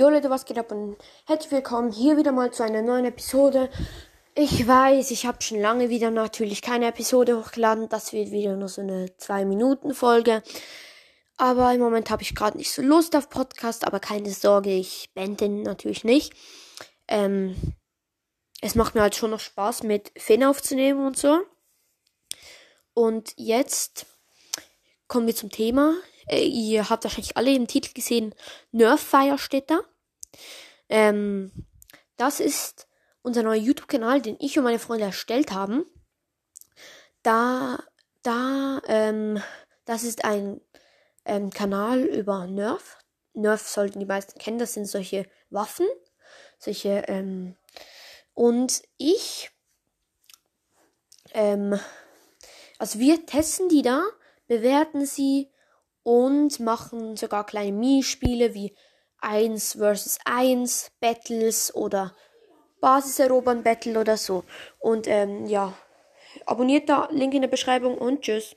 Jo Leute, was geht ab und herzlich willkommen hier wieder mal zu einer neuen Episode. Ich weiß, ich habe schon lange wieder natürlich keine Episode hochgeladen. Das wird wieder nur so eine 2-Minuten-Folge. Aber im Moment habe ich gerade nicht so Lust auf Podcast, aber keine Sorge, ich den natürlich nicht. Ähm, es macht mir halt schon noch Spaß, mit Finn aufzunehmen und so. Und jetzt kommen wir zum Thema. Äh, ihr habt wahrscheinlich alle im Titel gesehen, Nerffire steht da. Ähm, das ist unser neuer YouTube-Kanal, den ich und meine Freunde erstellt haben. Da, da, ähm, das ist ein ähm, Kanal über Nerf. Nerf sollten die meisten kennen, das sind solche Waffen. Solche, ähm, und ich, ähm, also wir testen die da, bewerten sie und machen sogar kleine Minispiele wie 1 vs 1 Battles oder Basis erobern Battle oder so. Und ähm, ja, abonniert da, Link in der Beschreibung und tschüss.